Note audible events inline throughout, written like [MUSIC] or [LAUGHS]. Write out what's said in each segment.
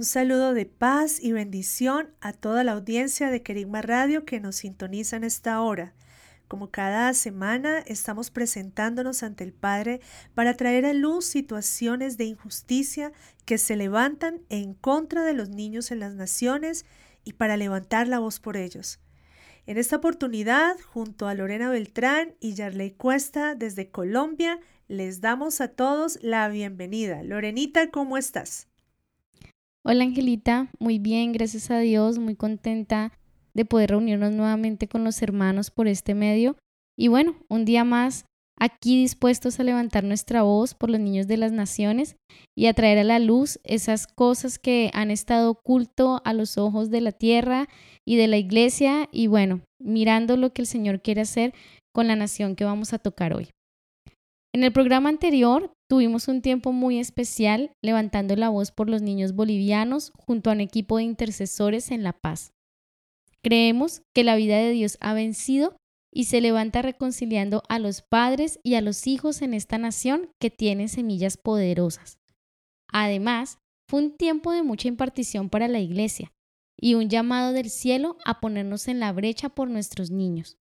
Un saludo de paz y bendición a toda la audiencia de Querigma Radio que nos sintoniza en esta hora. Como cada semana estamos presentándonos ante el Padre para traer a luz situaciones de injusticia que se levantan en contra de los niños en las naciones y para levantar la voz por ellos. En esta oportunidad, junto a Lorena Beltrán y Yarley Cuesta desde Colombia, les damos a todos la bienvenida. Lorenita, ¿cómo estás? Hola Angelita, muy bien, gracias a Dios, muy contenta de poder reunirnos nuevamente con los hermanos por este medio. Y bueno, un día más aquí dispuestos a levantar nuestra voz por los niños de las naciones y a traer a la luz esas cosas que han estado oculto a los ojos de la tierra y de la iglesia y bueno, mirando lo que el Señor quiere hacer con la nación que vamos a tocar hoy. En el programa anterior tuvimos un tiempo muy especial levantando la voz por los niños bolivianos junto a un equipo de intercesores en La Paz. Creemos que la vida de Dios ha vencido y se levanta reconciliando a los padres y a los hijos en esta nación que tiene semillas poderosas. Además, fue un tiempo de mucha impartición para la Iglesia y un llamado del cielo a ponernos en la brecha por nuestros niños.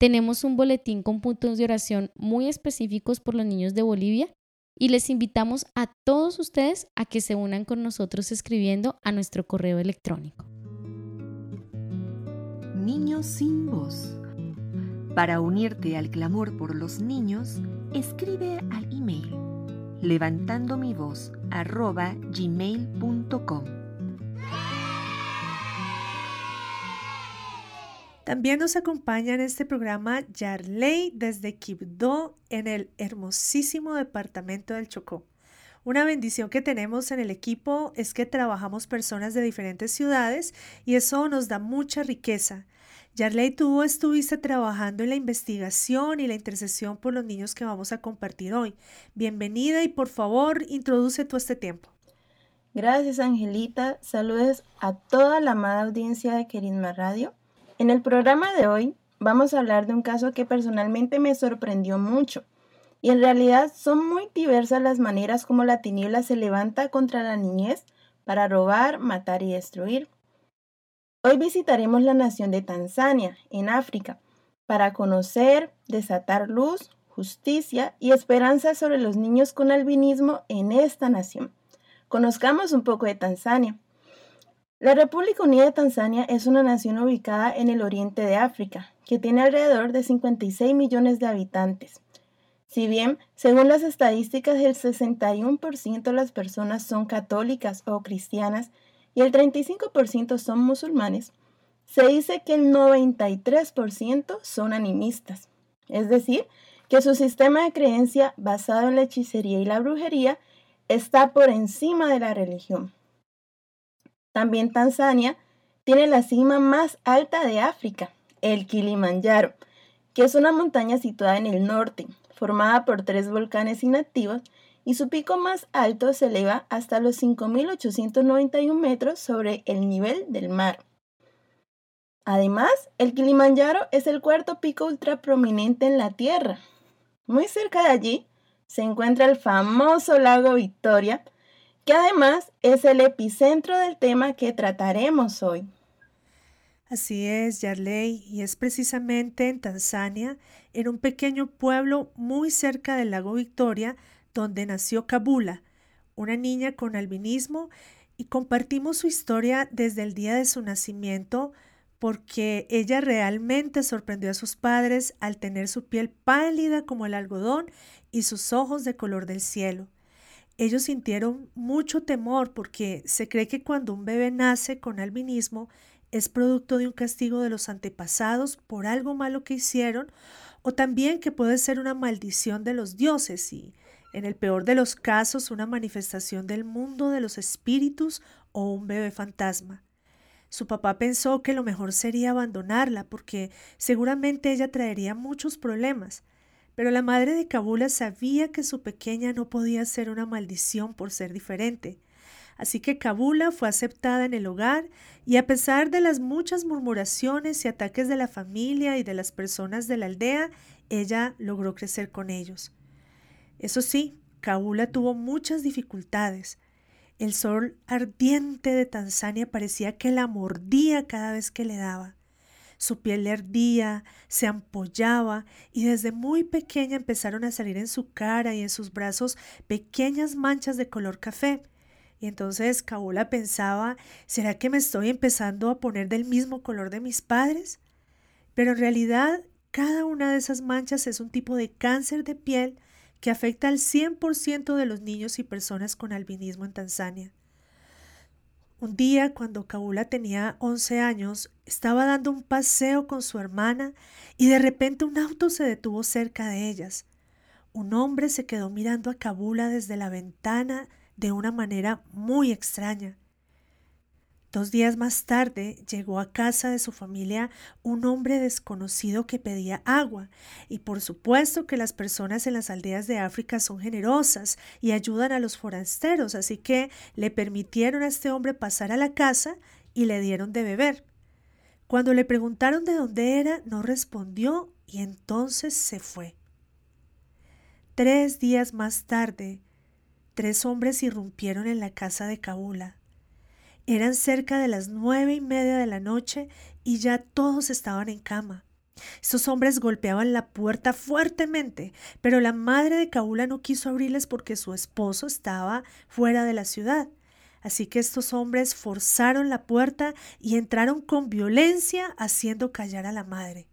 Tenemos un boletín con puntos de oración muy específicos por los niños de Bolivia y les invitamos a todos ustedes a que se unan con nosotros escribiendo a nuestro correo electrónico. Niños sin voz. Para unirte al clamor por los niños, escribe al email levantando mi voz gmail.com. También nos acompaña en este programa Yarley desde Quibdó en el hermosísimo departamento del Chocó. Una bendición que tenemos en el equipo es que trabajamos personas de diferentes ciudades y eso nos da mucha riqueza. Yarley, tú estuviste trabajando en la investigación y la intercesión por los niños que vamos a compartir hoy. Bienvenida y por favor introduce tú este tiempo. Gracias Angelita, saludos a toda la amada audiencia de Querisma Radio. En el programa de hoy vamos a hablar de un caso que personalmente me sorprendió mucho. Y en realidad son muy diversas las maneras como la tiniebla se levanta contra la niñez para robar, matar y destruir. Hoy visitaremos la nación de Tanzania, en África, para conocer, desatar luz, justicia y esperanza sobre los niños con albinismo en esta nación. Conozcamos un poco de Tanzania. La República Unida de Tanzania es una nación ubicada en el oriente de África, que tiene alrededor de 56 millones de habitantes. Si bien, según las estadísticas, el 61% de las personas son católicas o cristianas y el 35% son musulmanes, se dice que el 93% son animistas, es decir, que su sistema de creencia basado en la hechicería y la brujería está por encima de la religión. También Tanzania tiene la cima más alta de África, el Kilimanjaro, que es una montaña situada en el norte, formada por tres volcanes inactivos y su pico más alto se eleva hasta los 5.891 metros sobre el nivel del mar. Además, el Kilimanjaro es el cuarto pico ultra prominente en la Tierra. Muy cerca de allí se encuentra el famoso lago Victoria, que además es el epicentro del tema que trataremos hoy. Así es, Yarley, y es precisamente en Tanzania, en un pequeño pueblo muy cerca del lago Victoria, donde nació Kabula, una niña con albinismo, y compartimos su historia desde el día de su nacimiento, porque ella realmente sorprendió a sus padres al tener su piel pálida como el algodón y sus ojos de color del cielo. Ellos sintieron mucho temor porque se cree que cuando un bebé nace con albinismo, es producto de un castigo de los antepasados por algo malo que hicieron, o también que puede ser una maldición de los dioses y, en el peor de los casos, una manifestación del mundo de los espíritus o un bebé fantasma. Su papá pensó que lo mejor sería abandonarla porque seguramente ella traería muchos problemas, pero la madre de Kabula sabía que su pequeña no podía ser una maldición por ser diferente. Así que Kabula fue aceptada en el hogar y a pesar de las muchas murmuraciones y ataques de la familia y de las personas de la aldea, ella logró crecer con ellos. Eso sí, Kabula tuvo muchas dificultades. El sol ardiente de Tanzania parecía que la mordía cada vez que le daba. Su piel le ardía, se ampollaba y desde muy pequeña empezaron a salir en su cara y en sus brazos pequeñas manchas de color café. Y entonces Kabula pensaba, ¿será que me estoy empezando a poner del mismo color de mis padres? Pero en realidad cada una de esas manchas es un tipo de cáncer de piel que afecta al 100% de los niños y personas con albinismo en Tanzania. Un día, cuando Kabula tenía 11 años, estaba dando un paseo con su hermana y de repente un auto se detuvo cerca de ellas. Un hombre se quedó mirando a Kabula desde la ventana de una manera muy extraña. Dos días más tarde llegó a casa de su familia un hombre desconocido que pedía agua, y por supuesto que las personas en las aldeas de África son generosas y ayudan a los forasteros, así que le permitieron a este hombre pasar a la casa y le dieron de beber. Cuando le preguntaron de dónde era, no respondió y entonces se fue. Tres días más tarde, tres hombres irrumpieron en la casa de Kabula. Eran cerca de las nueve y media de la noche y ya todos estaban en cama. Estos hombres golpeaban la puerta fuertemente, pero la madre de Kabula no quiso abrirles porque su esposo estaba fuera de la ciudad. Así que estos hombres forzaron la puerta y entraron con violencia haciendo callar a la madre.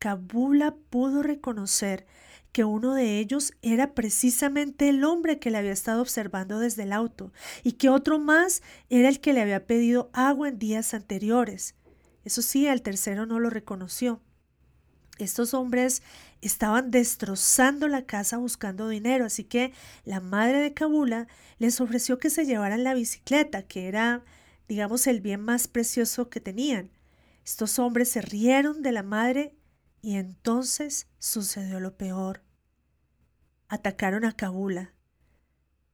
Kabula pudo reconocer que uno de ellos era precisamente el hombre que le había estado observando desde el auto y que otro más era el que le había pedido agua en días anteriores. Eso sí, el tercero no lo reconoció. Estos hombres estaban destrozando la casa buscando dinero, así que la madre de Kabula les ofreció que se llevaran la bicicleta, que era, digamos, el bien más precioso que tenían. Estos hombres se rieron de la madre y entonces sucedió lo peor. Atacaron a Kabula.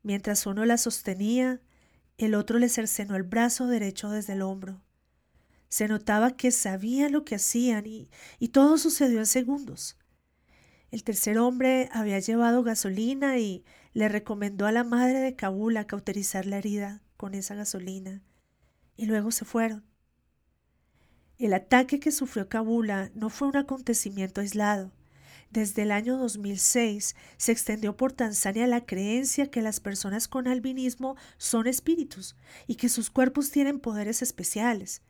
Mientras uno la sostenía, el otro le cercenó el brazo derecho desde el hombro. Se notaba que sabían lo que hacían y, y todo sucedió en segundos. El tercer hombre había llevado gasolina y le recomendó a la madre de Kabula cauterizar la herida con esa gasolina. Y luego se fueron. El ataque que sufrió Kabula no fue un acontecimiento aislado. Desde el año 2006 se extendió por Tanzania la creencia que las personas con albinismo son espíritus y que sus cuerpos tienen poderes especiales.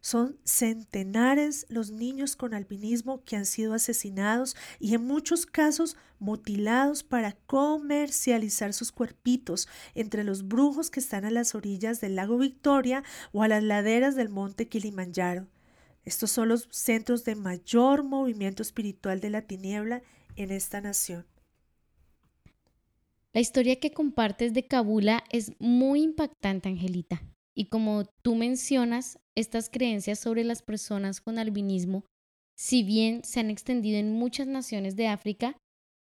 Son centenares los niños con albinismo que han sido asesinados y en muchos casos mutilados para comercializar sus cuerpitos entre los brujos que están a las orillas del lago Victoria o a las laderas del monte Kilimanjaro. Estos son los centros de mayor movimiento espiritual de la tiniebla en esta nación. La historia que compartes de Kabula es muy impactante, Angelita. Y como tú mencionas, estas creencias sobre las personas con albinismo, si bien se han extendido en muchas naciones de África,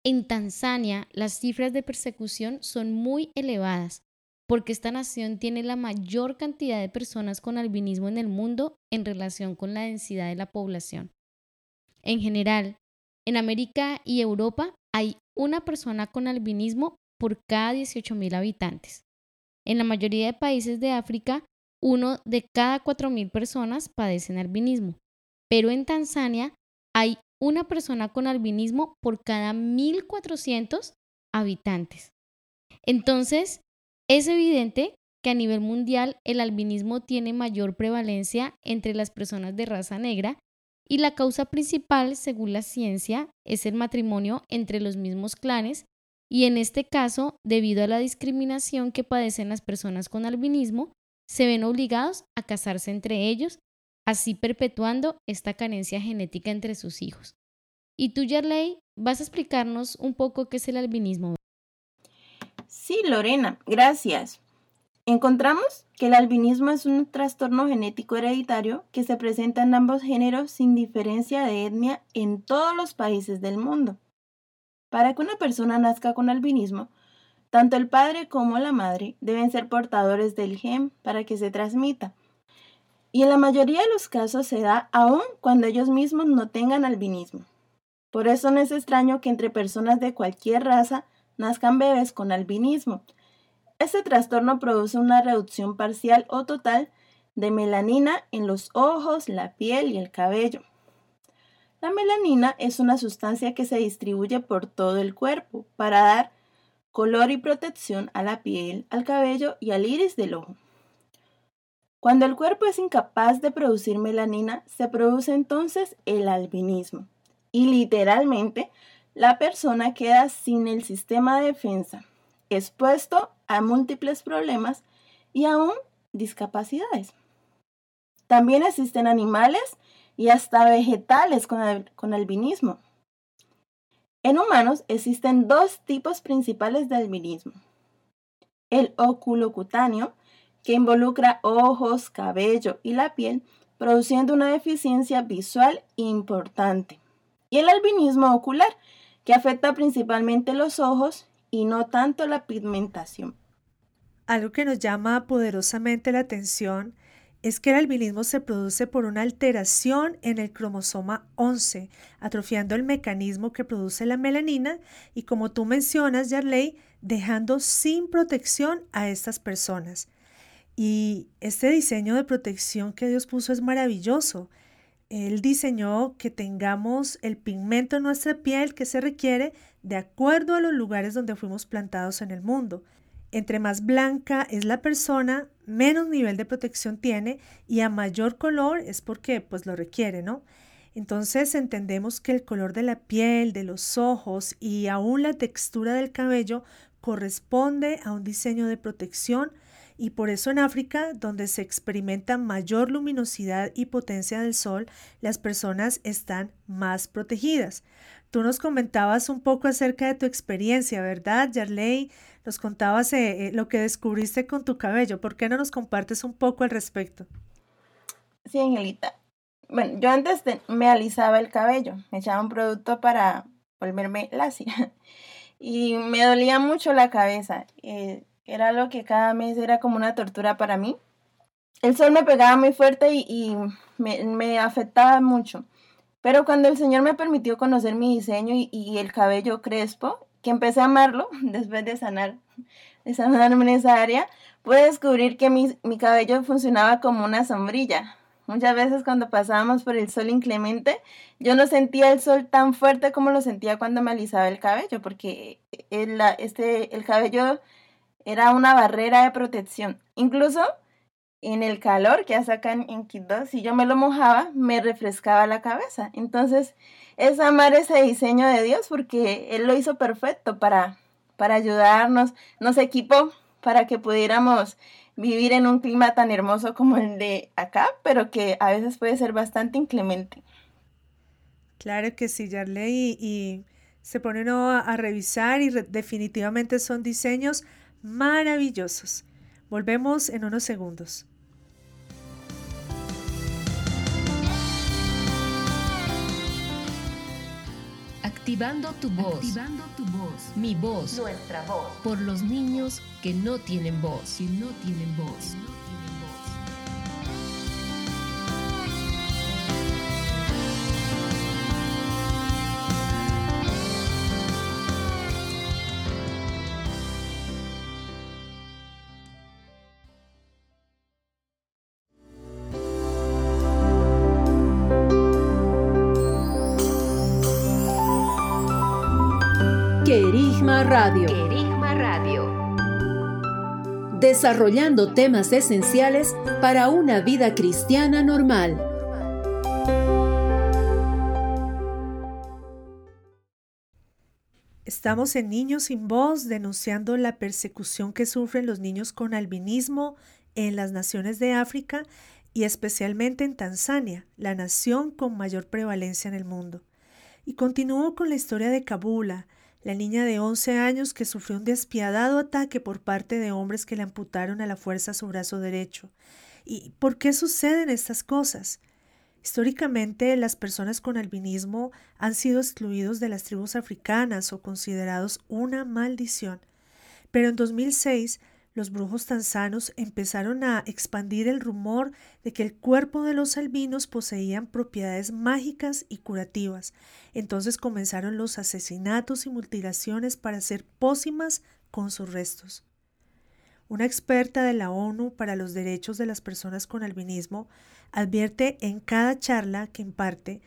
en Tanzania las cifras de persecución son muy elevadas porque esta nación tiene la mayor cantidad de personas con albinismo en el mundo en relación con la densidad de la población. En general, en América y Europa hay una persona con albinismo por cada 18.000 habitantes. En la mayoría de países de África, uno de cada 4.000 personas padecen albinismo, pero en Tanzania hay una persona con albinismo por cada 1.400 habitantes. Entonces, es evidente que a nivel mundial el albinismo tiene mayor prevalencia entre las personas de raza negra y la causa principal, según la ciencia, es el matrimonio entre los mismos clanes y en este caso, debido a la discriminación que padecen las personas con albinismo, se ven obligados a casarse entre ellos así perpetuando esta carencia genética entre sus hijos. Y tú, Yarley, vas a explicarnos un poco qué es el albinismo. Sí, Lorena, gracias. Encontramos que el albinismo es un trastorno genético hereditario que se presenta en ambos géneros sin diferencia de etnia en todos los países del mundo. Para que una persona nazca con albinismo, tanto el padre como la madre deben ser portadores del gen para que se transmita. Y en la mayoría de los casos se da aún cuando ellos mismos no tengan albinismo. Por eso no es extraño que entre personas de cualquier raza nazcan bebés con albinismo. Este trastorno produce una reducción parcial o total de melanina en los ojos, la piel y el cabello. La melanina es una sustancia que se distribuye por todo el cuerpo para dar color y protección a la piel, al cabello y al iris del ojo. Cuando el cuerpo es incapaz de producir melanina, se produce entonces el albinismo y literalmente la persona queda sin el sistema de defensa, expuesto a múltiples problemas y aún discapacidades. También existen animales y hasta vegetales con, albinismo. En humanos existen dos tipos principales de albinismo. El oculocutáneo, que involucra ojos, cabello y la piel, produciendo una deficiencia visual importante. Y el albinismo ocular, que afecta principalmente los ojos y no tanto la pigmentación. Algo que nos llama poderosamente la atención es que el albinismo se produce por una alteración en el cromosoma 11, atrofiando el mecanismo que produce la melanina y como tú mencionas, Yarley, dejando sin protección a estas personas. Y este diseño de protección que Dios puso es maravilloso. Él diseñó que tengamos el pigmento en nuestra piel que se requiere de acuerdo a los lugares donde fuimos plantados en el mundo. Entre más blanca es la persona, menos nivel de protección tiene y a mayor color es porque pues lo requiere, ¿no? Entonces entendemos que el color de la piel, de los ojos y aún la textura del cabello corresponde a un diseño de protección y por eso en África, donde se experimenta mayor luminosidad y potencia del sol, las personas están más protegidas. Tú nos comentabas un poco acerca de tu experiencia, ¿verdad, Yarley? Nos contabas eh, eh, lo que descubriste con tu cabello. ¿Por qué no nos compartes un poco al respecto? Sí, Angelita. Bueno, yo antes me alisaba el cabello, me echaba un producto para volverme lacia [LAUGHS] y me dolía mucho la cabeza. Eh, era algo que cada mes era como una tortura para mí. El sol me pegaba muy fuerte y, me, afectaba mucho. Pero cuando el Señor me permitió conocer mi diseño y, el cabello crespo, que empecé a amarlo [LAUGHS] después de sanar, de sanarme en esa área, pude descubrir que mi, cabello funcionaba como una sombrilla. Muchas veces cuando pasábamos por el sol inclemente, yo no sentía el sol tan fuerte como lo sentía cuando me alisaba el cabello, porque este, el cabello era una barrera de protección. Incluso en el calor que hace acá en, Quito, si yo me lo mojaba, me refrescaba la cabeza. Entonces, es amar ese diseño de Dios porque Él lo hizo perfecto para, para ayudarnos, nos equipó para que pudiéramos vivir en un clima tan hermoso como el de acá, pero que a veces puede ser bastante inclemente. Claro que sí, Yarley, y, se pone uno a, revisar y definitivamente son diseños maravillosos. Volvemos en unos segundos. Activando tu voz. Activando tu voz. Mi voz. Nuestra voz. Por los niños que no tienen voz. Que no tienen voz. Radio. Radio. Desarrollando temas esenciales para una vida cristiana normal. Estamos en Niños sin Voz denunciando la persecución que sufren los niños con albinismo en las naciones de África y especialmente en Tanzania, la nación con mayor prevalencia en el mundo. Y continuó con la historia de Kabula, la niña de 11 años que sufrió un despiadado ataque por parte de hombres que le amputaron a la fuerza su brazo derecho. ¿Y por qué suceden estas cosas? Históricamente, las personas con albinismo han sido excluidos de las tribus africanas o considerados una maldición. Pero en 2006, los brujos tanzanos empezaron a expandir el rumor de que el cuerpo de los albinos poseían propiedades mágicas y curativas. Entonces comenzaron los asesinatos y mutilaciones para hacer pócimas con sus restos. Una experta de la ONU para los Derechos de las Personas con Albinismo advierte en cada charla que imparte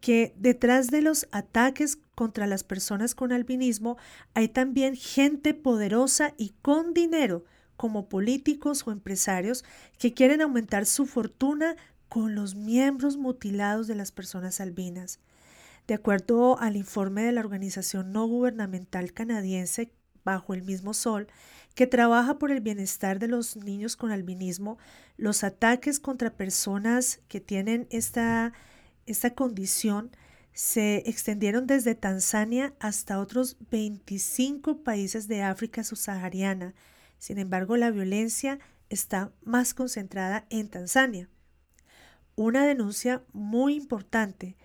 que detrás de los ataques contra las personas con albinismo hay también gente poderosa y con dinero como políticos o empresarios que quieren aumentar su fortuna con los miembros mutilados de las personas albinas. De acuerdo al informe de la organización no gubernamental canadiense Bajo el mismo Sol, que trabaja por el bienestar de los niños con albinismo, los ataques contra personas que tienen esta, esta condición se extendieron desde Tanzania hasta otros 25 países de África subsahariana, sin embargo, la violencia está más concentrada en Tanzania. Una denuncia muy importante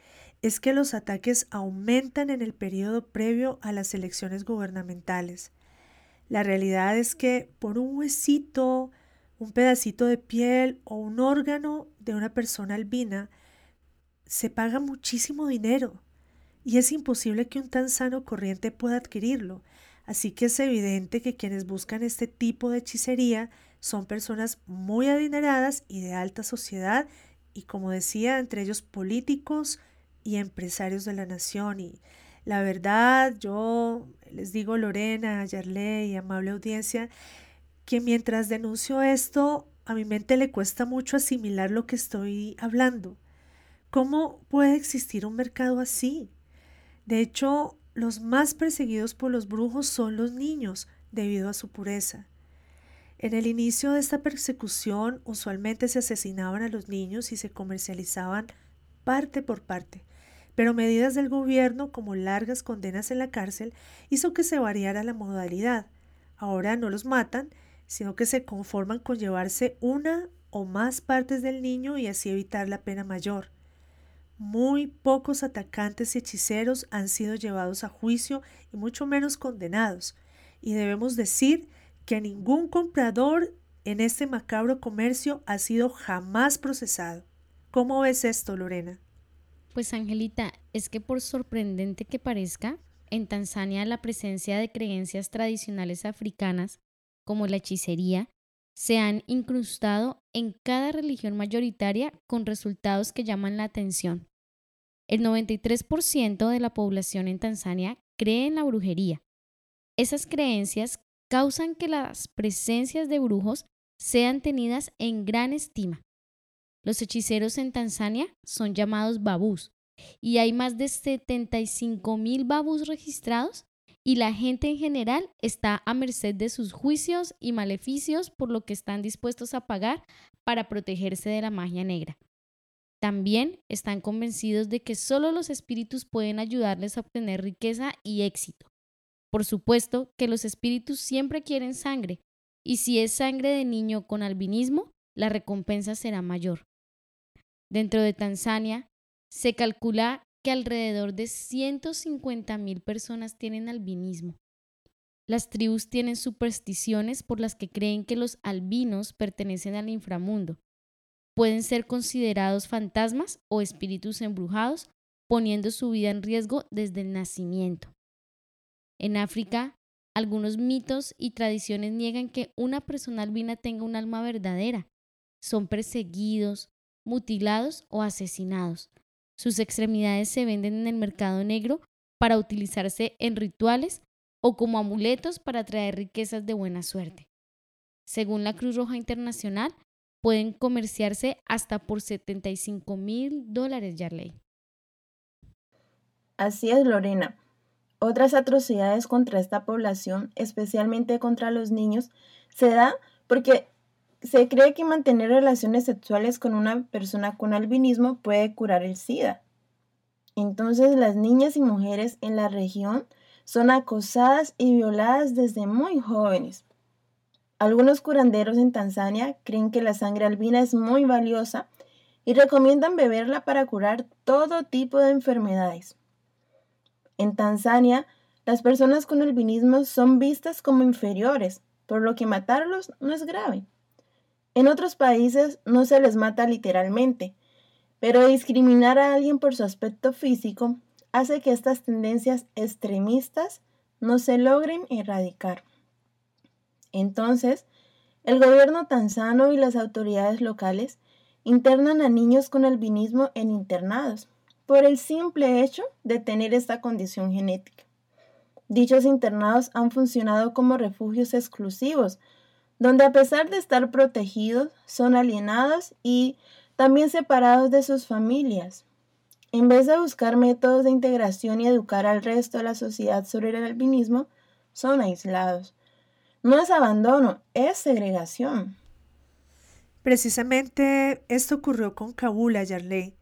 es que los ataques aumentan en el periodo previo a las elecciones gubernamentales. La realidad es que por un huesito, un pedacito de piel o un órgano de una persona albina, se paga muchísimo dinero y es imposible que un tan sano corriente pueda adquirirlo. Así que es evidente que quienes buscan este tipo de hechicería son personas muy adineradas y de alta sociedad y como decía, entre ellos políticos y empresarios de la nación. Y la verdad, yo les digo Lorena, Yarley y amable audiencia, que mientras denuncio esto, a mi mente le cuesta mucho asimilar lo que estoy hablando. ¿Cómo puede existir un mercado así? De hecho, los más perseguidos por los brujos son los niños, debido a su pureza. En el inicio de esta persecución usualmente se asesinaban a los niños y se comercializaban parte por parte, pero medidas del gobierno como largas condenas en la cárcel hizo que se variara la modalidad. Ahora no los matan, sino que se conforman con llevarse una o más partes del niño y así evitar la pena mayor. Muy pocos atacantes y hechiceros han sido llevados a juicio y mucho menos condenados. Y debemos decir que ningún comprador en este macabro comercio ha sido jamás procesado. ¿Cómo ves esto, Lorena? Pues Angelita, es que por sorprendente que parezca, en Tanzania la presencia de creencias tradicionales africanas, como la hechicería, se han incrustado en cada religión mayoritaria con resultados que llaman la atención. El 93% de la población en Tanzania cree en la brujería. Esas creencias causan que las presencias de brujos sean tenidas en gran estima. Los hechiceros en Tanzania son llamados babús y hay más de 75 mil babús registrados y la gente en general está a merced de sus juicios y maleficios por lo que están dispuestos a pagar para protegerse de la magia negra. También están convencidos de que solo los espíritus pueden ayudarles a obtener riqueza y éxito. Por supuesto que los espíritus siempre quieren sangre, y si es sangre de niño con albinismo, la recompensa será mayor. Dentro de Tanzania, se calcula que alrededor de 150 mil personas tienen albinismo. Las tribus tienen supersticiones por las que creen que los albinos pertenecen al inframundo pueden ser considerados fantasmas o espíritus embrujados, poniendo su vida en riesgo desde el nacimiento. En África, algunos mitos y tradiciones niegan que una persona albina tenga un alma verdadera. Son perseguidos, mutilados o asesinados. Sus extremidades se venden en el mercado negro para utilizarse en rituales o como amuletos para traer riquezas de buena suerte. Según la Cruz Roja Internacional, pueden comerciarse hasta por 75 mil dólares, Yarley. Así es, Lorena. Otras atrocidades contra esta población, especialmente contra los niños, se da porque se cree que mantener relaciones sexuales con una persona con albinismo puede curar el SIDA. Entonces las niñas y mujeres en la región son acosadas y violadas desde muy jóvenes. Algunos curanderos en Tanzania creen que la sangre albina es muy valiosa y recomiendan beberla para curar todo tipo de enfermedades. En Tanzania, las personas con albinismo son vistas como inferiores, por lo que matarlos no es grave. En otros países no se les mata literalmente, pero discriminar a alguien por su aspecto físico hace que estas tendencias extremistas no se logren erradicar. Entonces, el gobierno tanzano y las autoridades locales internan a niños con albinismo en internados por el simple hecho de tener esta condición genética. Dichos internados han funcionado como refugios exclusivos, donde a pesar de estar protegidos, son alienados y también separados de sus familias. En vez de buscar métodos de integración y educar al resto de la sociedad sobre el albinismo, son aislados. No es abandono, es segregación. Precisamente esto ocurrió con Kabula Yarley,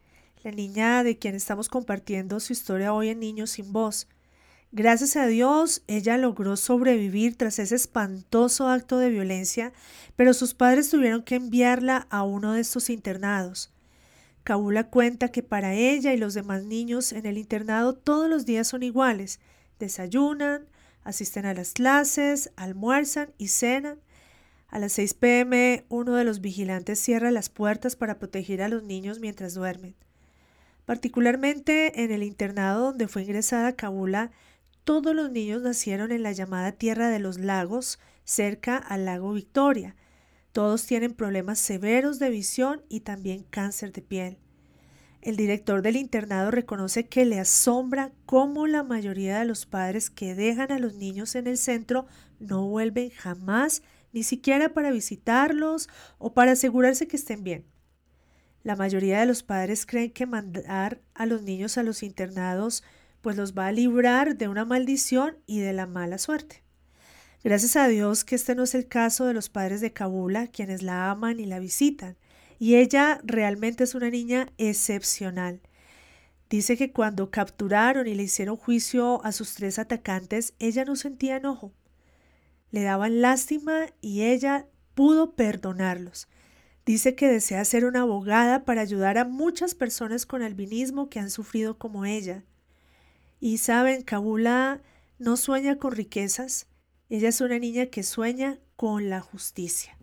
la niña de quien estamos compartiendo su historia hoy en Niños sin Voz. Gracias a Dios, ella logró sobrevivir tras ese espantoso acto de violencia, pero sus padres tuvieron que enviarla a uno de estos internados. Kabula cuenta que para ella y los demás niños en el internado todos los días son iguales. Desayunan, asisten a las clases, almuerzan y cenan, a las 6 pm, uno de los vigilantes cierra las puertas para proteger a los niños mientras duermen. Particularmente en el internado donde fue ingresada Kabula, todos los niños nacieron en la llamada Tierra de los Lagos, cerca al lago Victoria. Todos tienen problemas severos de visión y también cáncer de piel. El director del internado reconoce que le asombra cómo la mayoría de los padres que dejan a los niños en el centro no vuelven jamás ni siquiera para visitarlos o para asegurarse que estén bien. La mayoría de los padres creen que mandar a los niños a los internados pues los va a librar de una maldición y de la mala suerte. Gracias a Dios que este no es el caso de los padres de Kabula, quienes la aman y la visitan, y ella realmente es una niña excepcional. Dice que cuando capturaron y le hicieron juicio a sus tres atacantes, ella no sentía enojo, le daban lástima y ella pudo perdonarlos. Dice que desea ser una abogada para ayudar a muchas personas con albinismo que han sufrido como ella. Y saben, Kabula no sueña con riquezas, ella es una niña que sueña con la justicia.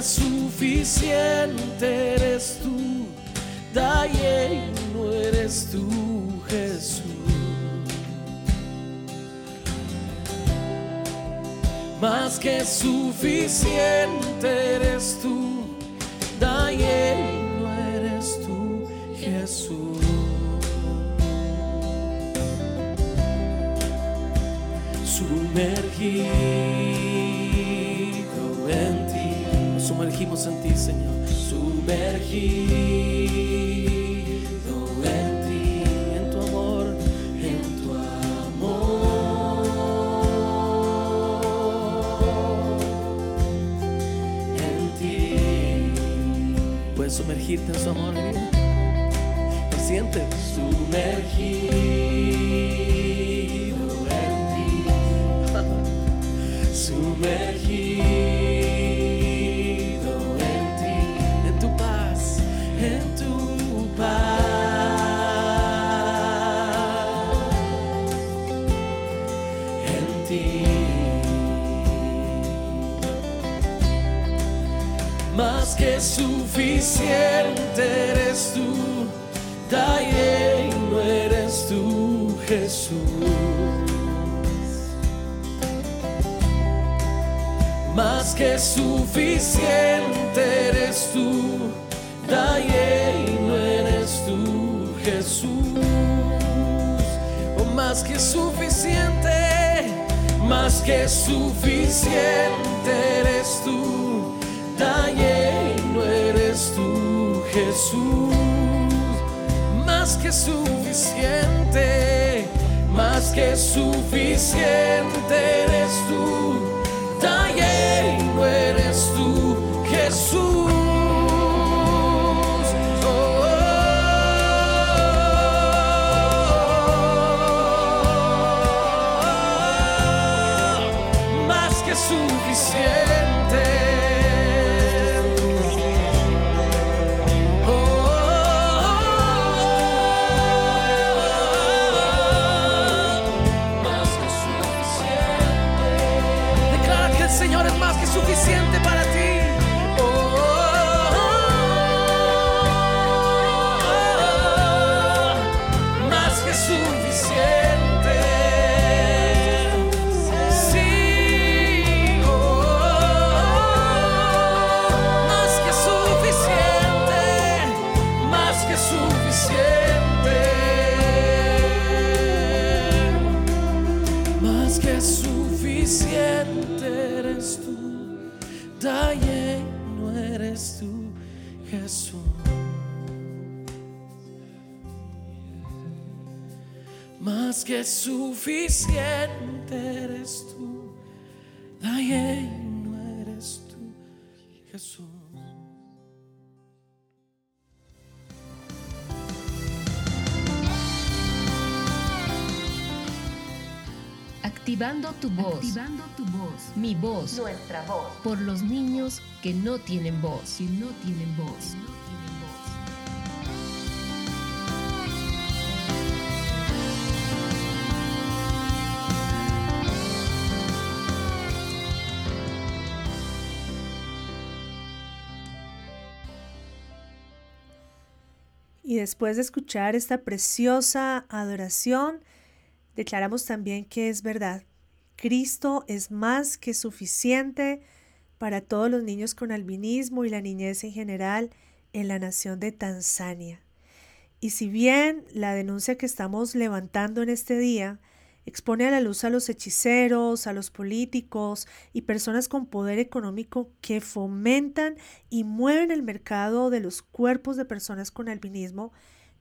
Suficiente eres tú, no eres tú, Jesús. Más que suficiente eres tú, no eres tú, Jesús. Sumergido en sumergimos en ti, Señor. Sumergido en ti, en tu amor, en tu amor. En ti. Puedes sumergirte en su amor. ¿Lo sientes? Sumergido en ti. [LAUGHS] Sumergido que suficiente eres tú, no eres tú, Jesús. más que suficiente eres tú, no eres tú, Jesús. Oh, más que suficiente, más que suficiente eres tú, Jesús. Más que suficiente, más que suficiente eres tú no eres tú, Jesús. Jesús. Activando tu voz. Activando tu voz. Mi voz. Nuestra voz. Por los niños que no tienen voz. Que no tienen voz. Y después de escuchar esta preciosa adoración, declaramos también que es verdad. Cristo es más que suficiente para todos los niños con albinismo y la niñez en general en la nación de Tanzania. Y si bien la denuncia que estamos levantando en este día expone a la luz a los hechiceros, a los políticos y personas con poder económico que fomentan y mueven el mercado de los cuerpos de personas con albinismo,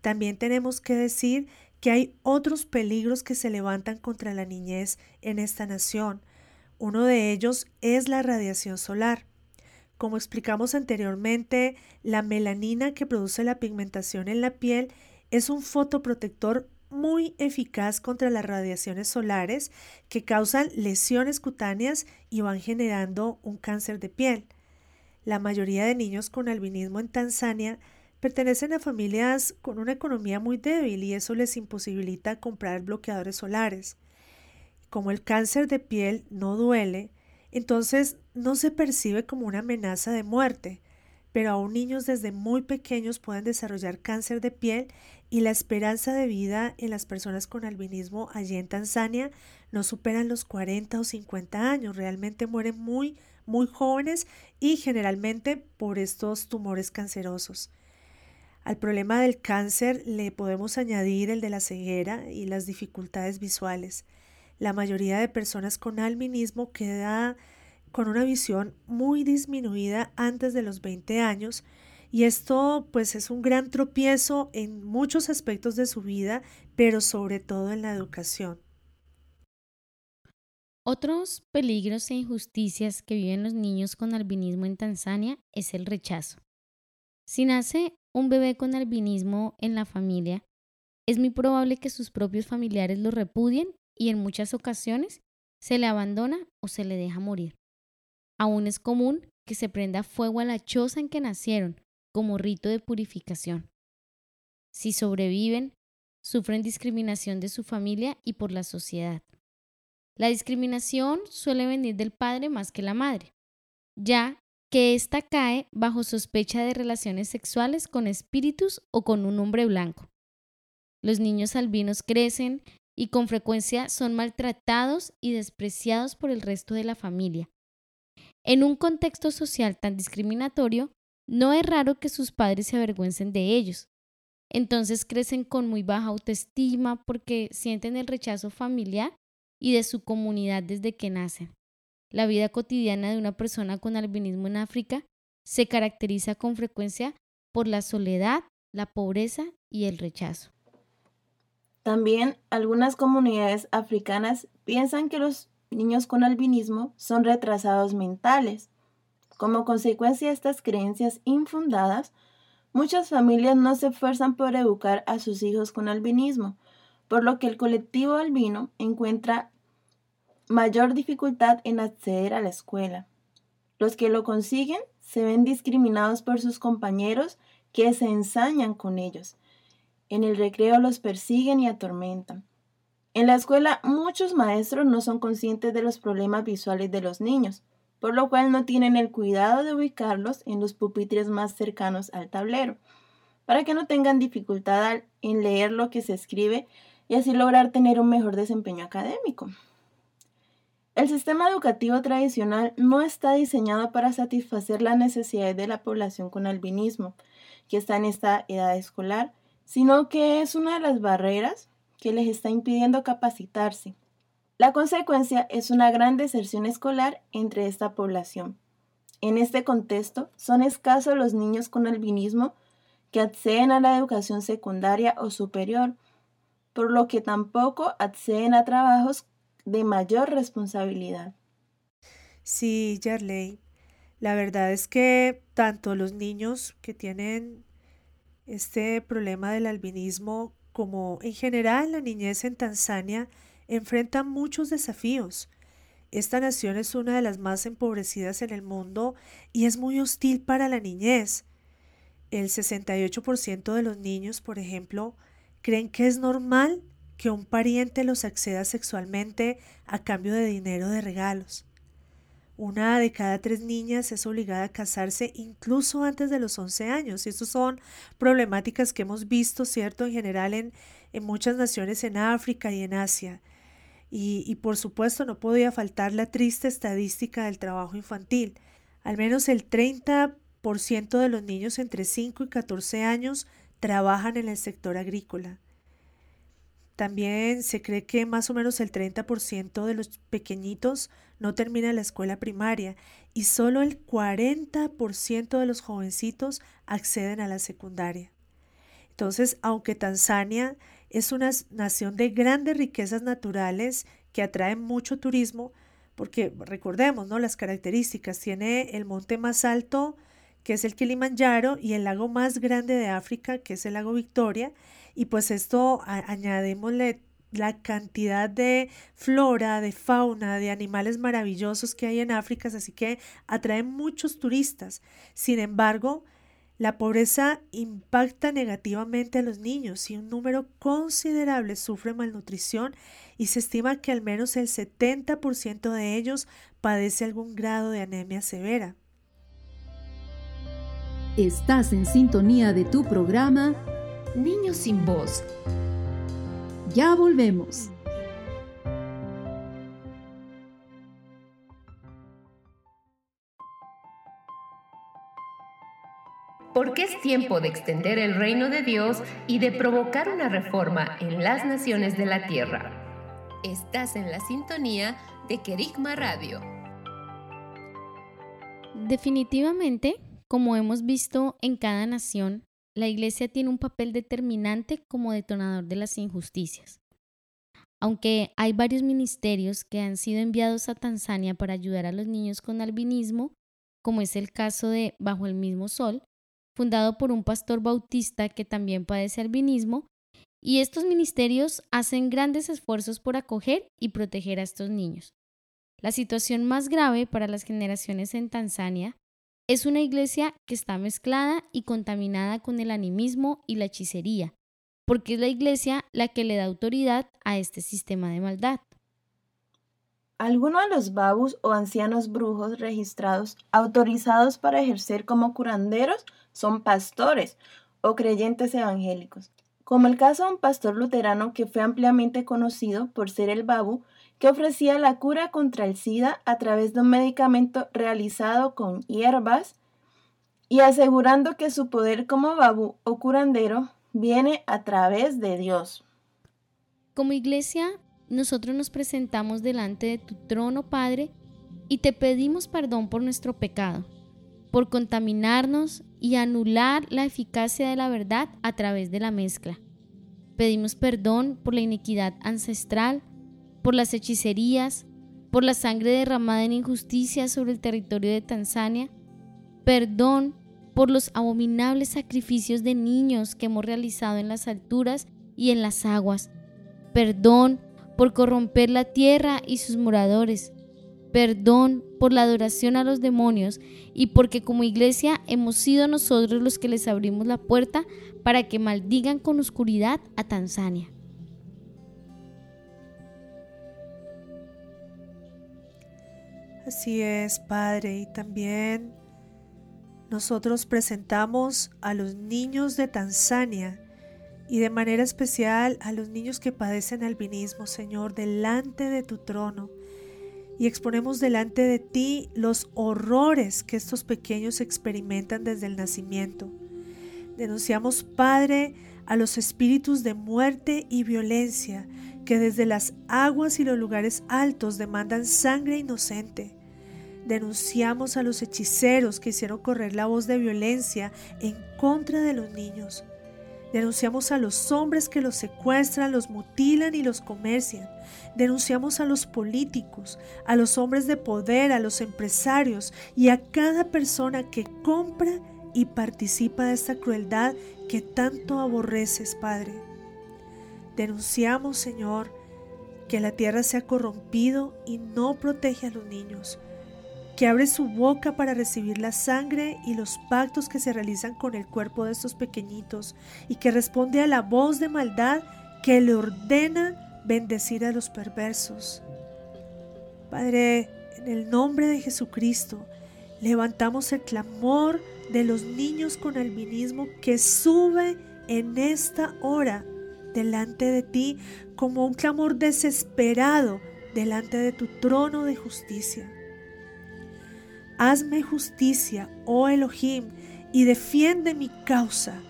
también tenemos que decir que hay otros peligros que se levantan contra la niñez en esta nación. Uno de ellos es la radiación solar. Como explicamos anteriormente, la melanina que produce la pigmentación en la piel es un fotoprotector muy eficaz contra las radiaciones solares que causan lesiones cutáneas y van generando un cáncer de piel. La mayoría de niños con albinismo en Tanzania pertenecen a familias con una economía muy débil y eso les imposibilita comprar bloqueadores solares. Como el cáncer de piel no duele, entonces no se percibe como una amenaza de muerte, pero aún niños desde muy pequeños pueden desarrollar cáncer de piel y la esperanza de vida en las personas con albinismo allí en Tanzania no superan los 40 o 50 años, realmente mueren muy, muy jóvenes y generalmente por estos tumores cancerosos. Al problema del cáncer le podemos añadir el de la ceguera y las dificultades visuales. La mayoría de personas con albinismo queda con una visión muy disminuida antes de los 20 años y esto pues es un gran tropiezo en muchos aspectos de su vida, pero sobre todo en la educación. Otros peligros e injusticias que viven los niños con albinismo en Tanzania es el rechazo. Si nace un bebé con albinismo en la familia, es muy probable que sus propios familiares lo repudien y en muchas ocasiones se le abandona o se le deja morir. Aún es común que se prenda fuego a la choza en que nacieron como rito de purificación. Si sobreviven, sufren discriminación de su familia y por la sociedad. La discriminación suele venir del padre más que la madre, ya que ésta cae bajo sospecha de relaciones sexuales con espíritus o con un hombre blanco. Los niños albinos crecen y con frecuencia son maltratados y despreciados por el resto de la familia. En un contexto social tan discriminatorio, no es raro que sus padres se avergüencen de ellos. Entonces crecen con muy baja autoestima porque sienten el rechazo familiar y de su comunidad desde que nacen. La vida cotidiana de una persona con albinismo en África se caracteriza con frecuencia por la soledad, la pobreza y el rechazo. También algunas comunidades africanas piensan que los niños con albinismo son retrasados mentales. Como consecuencia de estas creencias infundadas, muchas familias no se esfuerzan por educar a sus hijos con albinismo, por lo que el colectivo albino encuentra mayor dificultad en acceder a la escuela. Los que lo consiguen se ven discriminados por sus compañeros que se ensañan con ellos. En el recreo los persiguen y atormentan. En la escuela muchos maestros no son conscientes de los problemas visuales de los niños, por lo cual no tienen el cuidado de ubicarlos en los pupitres más cercanos al tablero, para que no tengan dificultad en leer lo que se escribe y así lograr tener un mejor desempeño académico. El sistema educativo tradicional no está diseñado para satisfacer las necesidades de la población con albinismo, que está en esta edad escolar, sino que es una de las barreras que les está impidiendo capacitarse. La consecuencia es una gran deserción escolar entre esta población. En este contexto, son escasos los niños con albinismo que acceden a la educación secundaria o superior, por lo que tampoco acceden a trabajos de mayor responsabilidad. Sí, Yarley. La verdad es que tanto los niños que tienen este problema del albinismo como en general la niñez en Tanzania enfrentan muchos desafíos. Esta nación es una de las más empobrecidas en el mundo y es muy hostil para la niñez. El 68% de los niños, por ejemplo, creen que es normal que un pariente los acceda sexualmente a cambio de dinero de regalos. Una de cada tres niñas es obligada a casarse incluso antes de los 11 años. Y estas son problemáticas que hemos visto, ¿cierto?, en general en, en muchas naciones en África y en Asia. Y, por supuesto no podía faltar la triste estadística del trabajo infantil. Al menos el 30% de los niños entre 5 y 14 años trabajan en el sector agrícola. También se cree que más o menos el 30% de los pequeñitos no termina la escuela primaria y solo el 40% de los jovencitos acceden a la secundaria. Entonces, aunque Tanzania es una nación de grandes riquezas naturales que atrae mucho turismo, porque recordemos, ¿no? Las características, tiene el monte más alto, que es el Kilimanjaro, y el lago más grande de África, que es el lago Victoria, y pues esto añadémosle la cantidad de flora, de fauna, de animales maravillosos que hay en África, así que atrae muchos turistas. Sin embargo, la pobreza impacta negativamente a los niños y un número considerable sufre malnutrición y se estima que al menos el 70% de ellos padece algún grado de anemia severa. Estás en sintonía de tu programa Niños sin voz. Ya volvemos. Porque es tiempo de extender el reino de Dios y de provocar una reforma en las naciones de la tierra. Estás en la sintonía de Kerigma Radio. Definitivamente, como hemos visto en cada nación, la Iglesia tiene un papel determinante como detonador de las injusticias. Aunque hay varios ministerios que han sido enviados a Tanzania para ayudar a los niños con albinismo, como es el caso de Bajo el mismo sol, fundado por un pastor bautista que también padece albinismo, y estos ministerios hacen grandes esfuerzos por acoger y proteger a estos niños. La situación más grave para las generaciones en Tanzania es una iglesia que está mezclada y contaminada con el animismo y la hechicería, porque es la iglesia la que le da autoridad a este sistema de maldad. Algunos de los babus o ancianos brujos registrados autorizados para ejercer como curanderos son pastores o creyentes evangélicos, como el caso de un pastor luterano que fue ampliamente conocido por ser el babu que ofrecía la cura contra el SIDA a través de un medicamento realizado con hierbas y asegurando que su poder como babu o curandero viene a través de Dios. Como iglesia, nosotros nos presentamos delante de tu trono, Padre, y te pedimos perdón por nuestro pecado, por contaminarnos y anular la eficacia de la verdad a través de la mezcla. Pedimos perdón por la iniquidad ancestral, por las hechicerías, por la sangre derramada en injusticia sobre el territorio de Tanzania, perdón por los abominables sacrificios de niños que hemos realizado en las alturas y en las aguas, perdón por corromper la tierra y sus moradores, perdón por la adoración a los demonios y porque como iglesia hemos sido nosotros los que les abrimos la puerta para que maldigan con oscuridad a Tanzania. Así es, Padre, y también nosotros presentamos a los niños de Tanzania y de manera especial a los niños que padecen albinismo, Señor, delante de tu trono. Y exponemos delante de ti los horrores que estos pequeños experimentan desde el nacimiento. Denunciamos, Padre, a los espíritus de muerte y violencia que desde las aguas y los lugares altos demandan sangre inocente. Denunciamos a los hechiceros que hicieron correr la voz de violencia en contra de los niños. Denunciamos a los hombres que los secuestran, los mutilan y los comercian. Denunciamos a los políticos, a los hombres de poder, a los empresarios y a cada persona que compra y participa de esta crueldad que tanto aborreces, Padre. Denunciamos, Señor, que la tierra se ha corrompido y no protege a los niños, que abre su boca para recibir la sangre y los pactos que se realizan con el cuerpo de estos pequeñitos y que responde a la voz de maldad que le ordena bendecir a los perversos. Padre, en el nombre de Jesucristo, levantamos el clamor de los niños con albinismo que sube en esta hora delante de ti como un clamor desesperado delante de tu trono de justicia. Hazme justicia, oh Elohim, y defiende mi causa.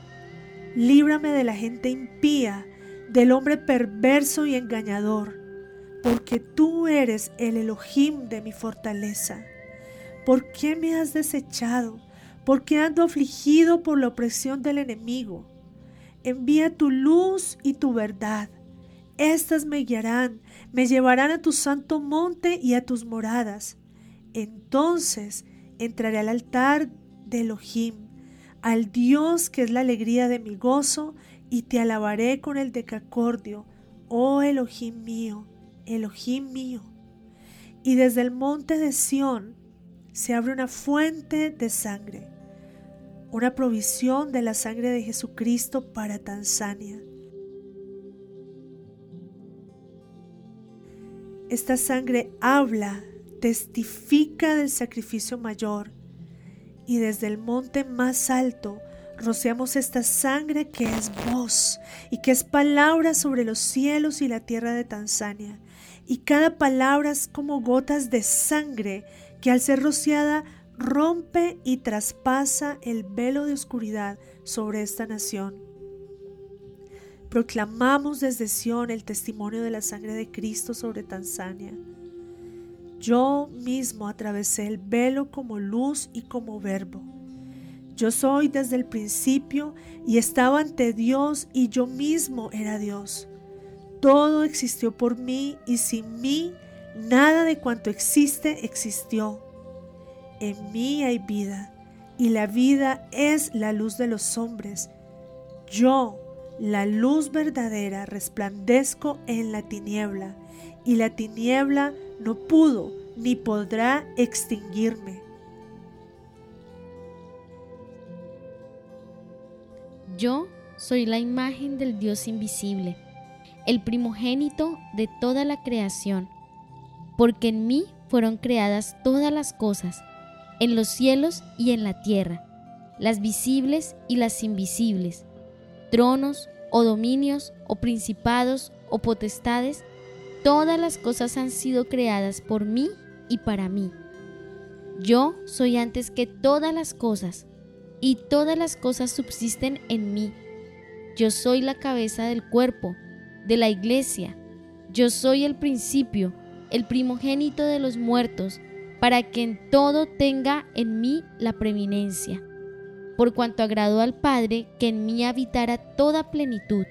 Líbrame de la gente impía, del hombre perverso y engañador, porque tú eres el Elohim de mi fortaleza. ¿Por qué me has desechado? ¿Por qué ando afligido por la opresión del enemigo? Envía tu luz y tu verdad. Estas me guiarán, me llevarán a tu santo monte y a tus moradas. Entonces entraré al altar de Elohim, al Dios que es la alegría de mi gozo, y te alabaré con el decacordio, oh Elohim mío, Elohim mío. Y desde el monte de Sión se abre una fuente de sangre una provisión de la sangre de Jesucristo para Tanzania. Esta sangre habla, testifica del sacrificio mayor y desde el monte más alto rociamos esta sangre que es voz y que es palabra sobre los cielos y la tierra de Tanzania. Y cada palabra es como gotas de sangre que al ser rociada rompe y traspasa el velo de oscuridad sobre esta nación. Proclamamos desde Sión el testimonio de la sangre de Cristo sobre Tanzania. Yo mismo atravesé el velo como luz y como verbo. Yo soy desde el principio y estaba ante Dios y yo mismo era Dios. Todo existió por mí y sin mí nada de cuanto existe existió. En mí hay vida y la vida es la luz de los hombres. Yo, la luz verdadera, resplandezco en la tiniebla y la tiniebla no pudo ni podrá extinguirme. Yo soy la imagen del Dios invisible, el primogénito de toda la creación, porque en mí fueron creadas todas las cosas, en los cielos y en la tierra, las visibles y las invisibles, tronos o dominios o principados o potestades, todas las cosas han sido creadas por mí y para mí. Yo soy antes que todas las cosas, y todas las cosas subsisten en mí. Yo soy la cabeza del cuerpo, de la iglesia. Yo soy el principio, el primogénito de los muertos, para que en todo tenga en mí la preeminencia. Por cuanto agradó al Padre que en mí habitara toda plenitud,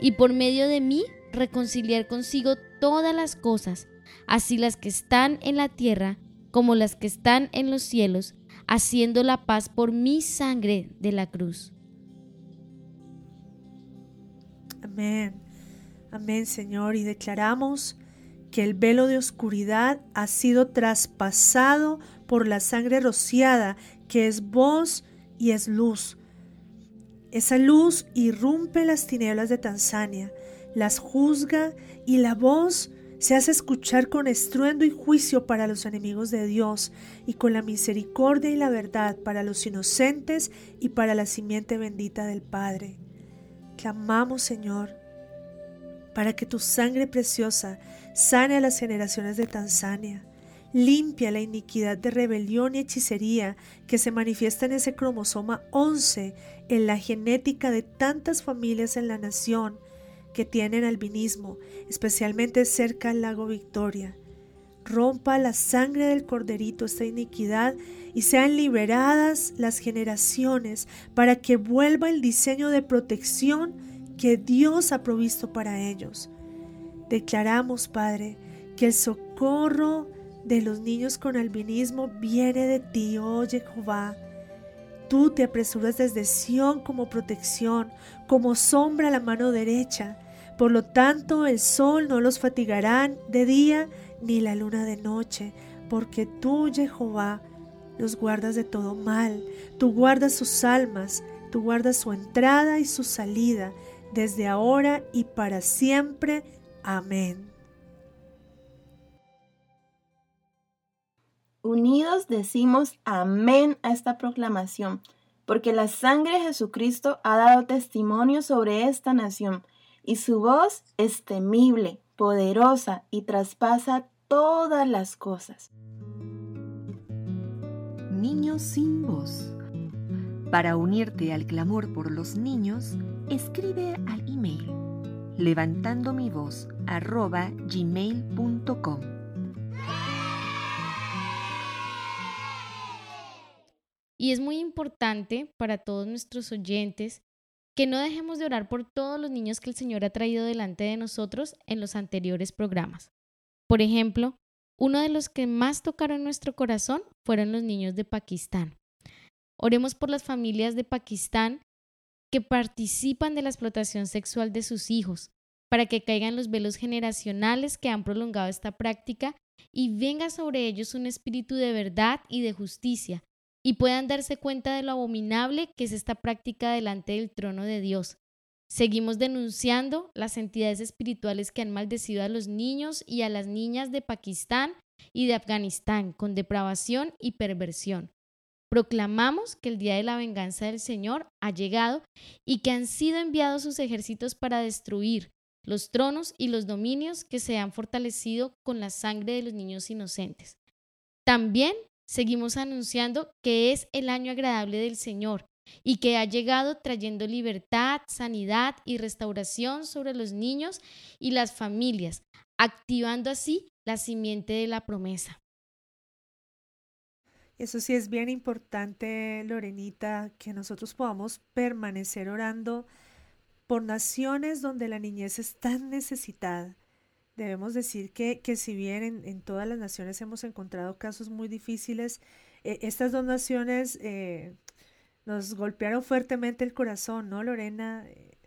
y por medio de mí reconciliar consigo todas las cosas, así las que están en la tierra como las que están en los cielos, haciendo la paz por mi sangre de la cruz. Amén. Amén, Señor. Y declaramos que el velo de oscuridad ha sido traspasado por la sangre rociada, que es voz y es luz. Esa luz irrumpe las tinieblas de Tanzania, las juzga y la voz se hace escuchar con estruendo y juicio para los enemigos de Dios y con la misericordia y la verdad para los inocentes y para la simiente bendita del Padre. Clamamos, Señor, para que tu sangre preciosa sane a las generaciones de Tanzania, limpia la iniquidad de rebelión y hechicería que se manifiesta en ese cromosoma 11 en la genética de tantas familias en la nación que tienen albinismo, especialmente cerca al lago Victoria. Rompa la sangre del corderito esta iniquidad y sean liberadas las generaciones para que vuelva el diseño de protección que Dios ha provisto para ellos. Declaramos, Padre, que el socorro de los niños con albinismo viene de ti, oh Jehová. Tú te apresuras desde Sión como protección, como sombra a la mano derecha. Por lo tanto, el sol no los fatigarán de día ni la luna de noche, porque tú, Jehová, los guardas de todo mal. Tú guardas sus almas, tú guardas su entrada y su salida, desde ahora y para siempre. Amén. Unidos decimos amén a esta proclamación, porque la sangre de Jesucristo ha dado testimonio sobre esta nación y su voz es temible, poderosa y traspasa todas las cosas. Niños sin voz. Para unirte al clamor por los niños, escribe al email levantando mi voz arroba gmail.com. Y es muy importante para todos nuestros oyentes que no dejemos de orar por todos los niños que el Señor ha traído delante de nosotros en los anteriores programas. Por ejemplo, uno de los que más tocaron nuestro corazón fueron los niños de Pakistán. Oremos por las familias de Pakistán que participan de la explotación sexual de sus hijos, para que caigan los velos generacionales que han prolongado esta práctica y venga sobre ellos un espíritu de verdad y de justicia, y puedan darse cuenta de lo abominable que es esta práctica delante del trono de Dios. Seguimos denunciando las entidades espirituales que han maldecido a los niños y a las niñas de Pakistán y de Afganistán con depravación y perversión. Proclamamos que el día de la venganza del Señor ha llegado y que han sido enviados sus ejércitos para destruir los tronos y los dominios que se han fortalecido con la sangre de los niños inocentes. También seguimos anunciando que es el año agradable del Señor y que ha llegado trayendo libertad, sanidad y restauración sobre los niños y las familias, activando así la simiente de la promesa. Eso sí es bien importante, Lorenita, que nosotros podamos permanecer orando por naciones donde la niñez es tan necesitada. Debemos decir que, que si bien en, todas las naciones hemos encontrado casos muy difíciles, eh, estas dos naciones eh, nos golpearon fuertemente el corazón, ¿no, Lorena? Eh,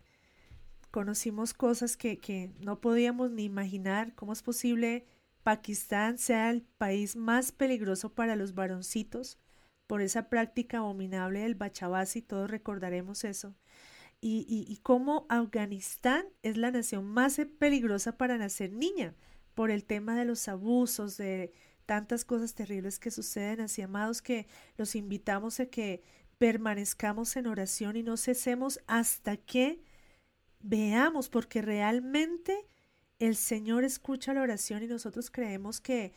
conocimos cosas que, que no podíamos ni imaginar. ¿Cómo es posible Pakistán sea el país más peligroso para los varoncitos por esa práctica abominable del bachabasi? Todos recordaremos eso y, cómo Afganistán es la nación más peligrosa para nacer niña por el tema de los abusos, de tantas cosas terribles que suceden, así amados, que los invitamos a que permanezcamos en oración y no cesemos hasta que veamos, porque realmente el Señor escucha la oración y nosotros creemos que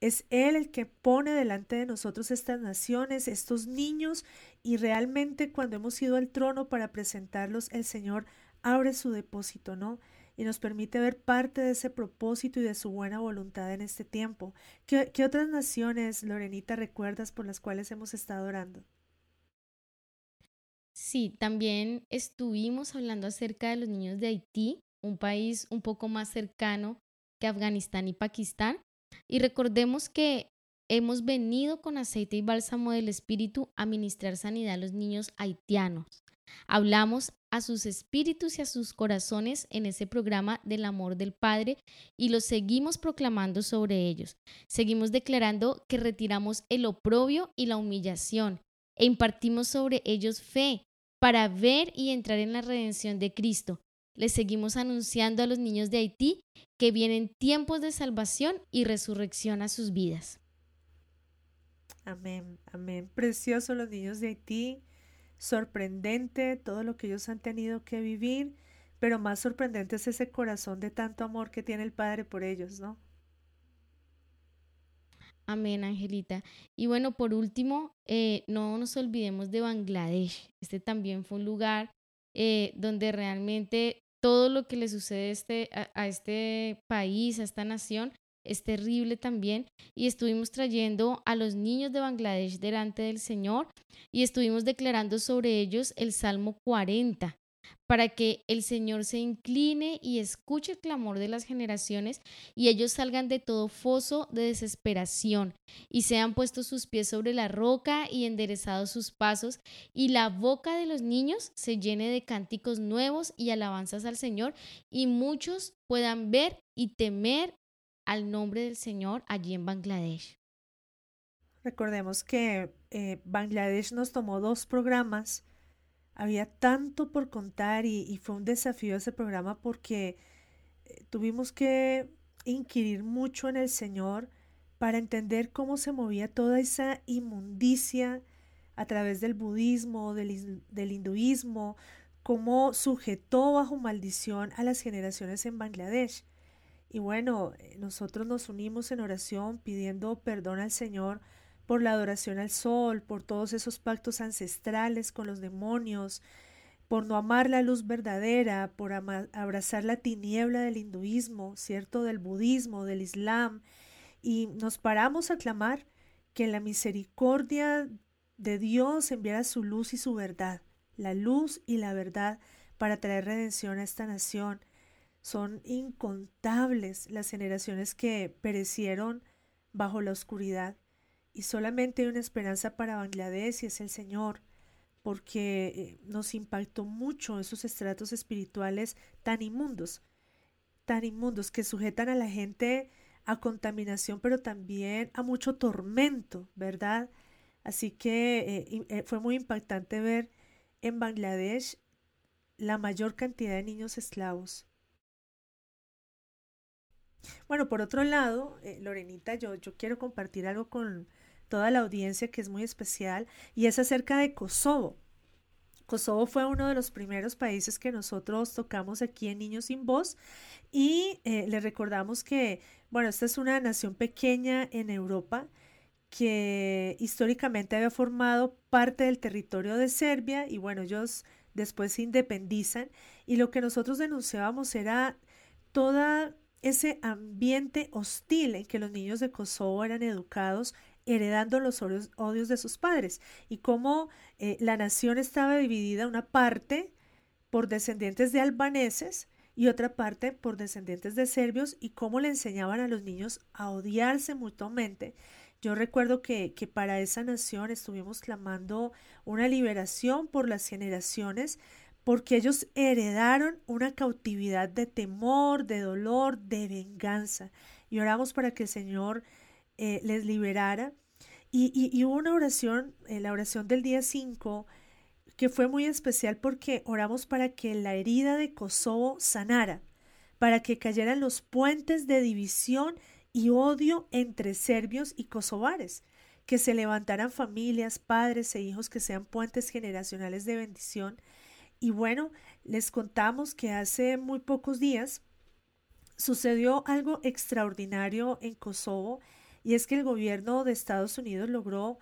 es Él el que pone delante de nosotros estas naciones, estos niños, y realmente cuando hemos ido al trono para presentarlos, el Señor abre su depósito, ¿no? Y nos permite ver parte de ese propósito y de su buena voluntad en este tiempo. ¿Qué, qué otras naciones, Lorenita, recuerdas por las cuales hemos estado orando? Sí, también estuvimos hablando acerca de los niños de Haití, un país un poco más cercano que Afganistán y Pakistán, y recordemos que hemos venido con aceite y bálsamo del Espíritu a ministrar sanidad a los niños haitianos. Hablamos a sus espíritus y a sus corazones en ese programa del amor del Padre y lo seguimos proclamando sobre ellos. Seguimos declarando que retiramos el oprobio y la humillación e impartimos sobre ellos fe para ver y entrar en la redención de Cristo les seguimos anunciando a los niños de Haití que vienen tiempos de salvación y resurrección a sus vidas. Amén, amén. Precioso los niños de Haití, sorprendente todo lo que ellos han tenido que vivir, pero más sorprendente es ese corazón de tanto amor que tiene el Padre por ellos, ¿no? Amén, Angelita. Y bueno, por último, eh, no nos olvidemos de Bangladesh. Este también fue un lugar eh, donde realmente todo lo que le sucede este, a, este país, a esta nación, es terrible también. Y estuvimos trayendo a los niños de Bangladesh delante del Señor y estuvimos declarando sobre ellos el Salmo 40 para que el Señor se incline y escuche el clamor de las generaciones y ellos salgan de todo foso de desesperación y sean puestos sus pies sobre la roca y enderezados sus pasos y la boca de los niños se llene de cánticos nuevos y alabanzas al Señor y muchos puedan ver y temer al nombre del Señor allí en Bangladesh. Recordemos que eh, Bangladesh nos tomó dos programas había tanto por contar y, fue un desafío ese programa porque eh, tuvimos que inquirir mucho en el Señor para entender cómo se movía toda esa inmundicia a través del budismo, del, del hinduismo, cómo sujetó bajo maldición a las generaciones en Bangladesh. Y bueno, eh, nosotros nos unimos en oración pidiendo perdón al Señor por la adoración al sol, por todos esos pactos ancestrales con los demonios, por no amar la luz verdadera, por abrazar la tiniebla del hinduismo, cierto, del budismo, del islam, y nos paramos a clamar que la misericordia de Dios enviara su luz y su verdad, la luz y la verdad para traer redención a esta nación. Son incontables las generaciones que perecieron bajo la oscuridad y solamente hay una esperanza para Bangladesh y es el Señor, porque eh, nos impactó mucho esos estratos espirituales tan inmundos, tan inmundos que sujetan a la gente a contaminación, pero también a mucho tormento, ¿verdad? Así que eh, eh, fue muy impactante ver en Bangladesh la mayor cantidad de niños esclavos. Bueno, por otro lado, Lorenita, yo, yo quiero compartir algo con, toda la audiencia que es muy especial y es acerca de Kosovo. Kosovo fue uno de los primeros países que nosotros tocamos aquí en Niños sin Voz y eh, le recordamos que, bueno, esta es una nación pequeña en Europa que históricamente había formado parte del territorio de Serbia y bueno, ellos después se independizan y lo que nosotros denunciábamos era toda ese ambiente hostil en que los niños de Kosovo eran educados heredando los odios de sus padres y cómo eh, la nación estaba dividida una parte por descendientes de albaneses y otra parte por descendientes de serbios y cómo le enseñaban a los niños a odiarse mutuamente. Yo recuerdo que, que para esa nación estuvimos clamando una liberación por las generaciones porque ellos heredaron una cautividad de temor, de dolor, de venganza. Y oramos para que el Señor eh, les liberara. Y, y, hubo una oración, eh, la oración del día 5, que fue muy especial porque oramos para que la herida de Kosovo sanara, para que cayeran los puentes de división y odio entre serbios y kosovares, que se levantaran familias, padres e hijos que sean puentes generacionales de bendición y bueno, les contamos que hace muy pocos días sucedió algo extraordinario en Kosovo y es que el gobierno de Estados Unidos logró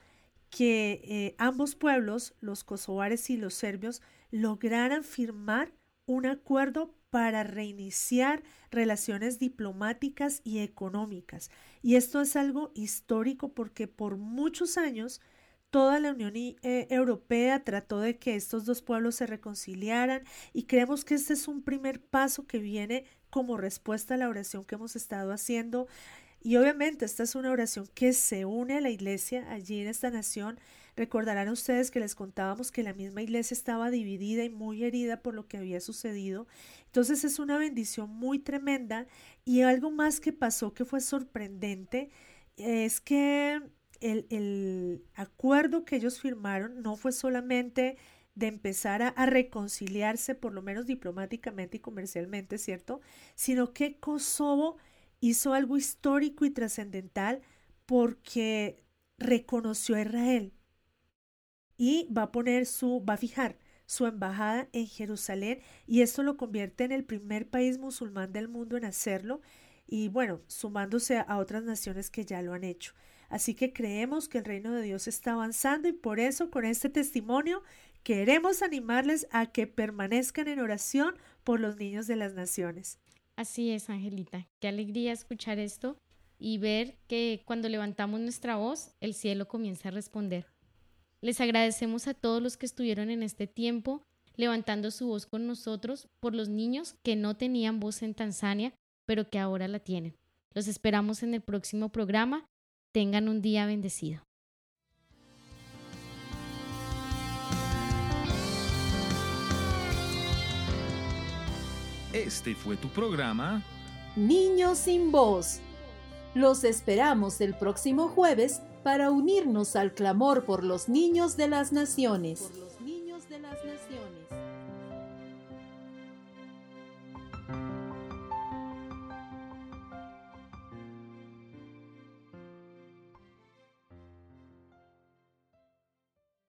que eh, ambos pueblos, los kosovares y los serbios, lograran firmar un acuerdo para reiniciar relaciones diplomáticas y económicas. Y esto es algo histórico porque por muchos años Toda la Unión eh, Europea trató de que estos dos pueblos se reconciliaran y creemos que este es un primer paso que viene como respuesta a la oración que hemos estado haciendo. Y obviamente esta es una oración que se une a la iglesia allí en esta nación. Recordarán ustedes que les contábamos que la misma iglesia estaba dividida y muy herida por lo que había sucedido. Entonces es una bendición muy tremenda y algo más que pasó que fue sorprendente es que el, acuerdo que ellos firmaron no fue solamente de empezar a, reconciliarse, por lo menos diplomáticamente y comercialmente, ¿cierto? Sino que Kosovo hizo algo histórico y trascendental porque reconoció a Israel y va a poner su, va a fijar su embajada en Jerusalén y esto lo convierte en el primer país musulmán del mundo en hacerlo y bueno, sumándose a otras naciones que ya lo han hecho. Así que creemos que el reino de Dios está avanzando y por eso con este testimonio queremos animarles a que permanezcan en oración por los niños de las naciones. Así es, Angelita. Qué alegría escuchar esto y ver que cuando levantamos nuestra voz, el cielo comienza a responder. Les agradecemos a todos los que estuvieron en este tiempo levantando su voz con nosotros por los niños que no tenían voz en Tanzania, pero que ahora la tienen. Los esperamos en el próximo programa Tengan un día bendecido. Este fue tu programa Niños sin voz. Los esperamos el próximo jueves para unirnos al clamor por los niños de las naciones. Por los niños de las naciones.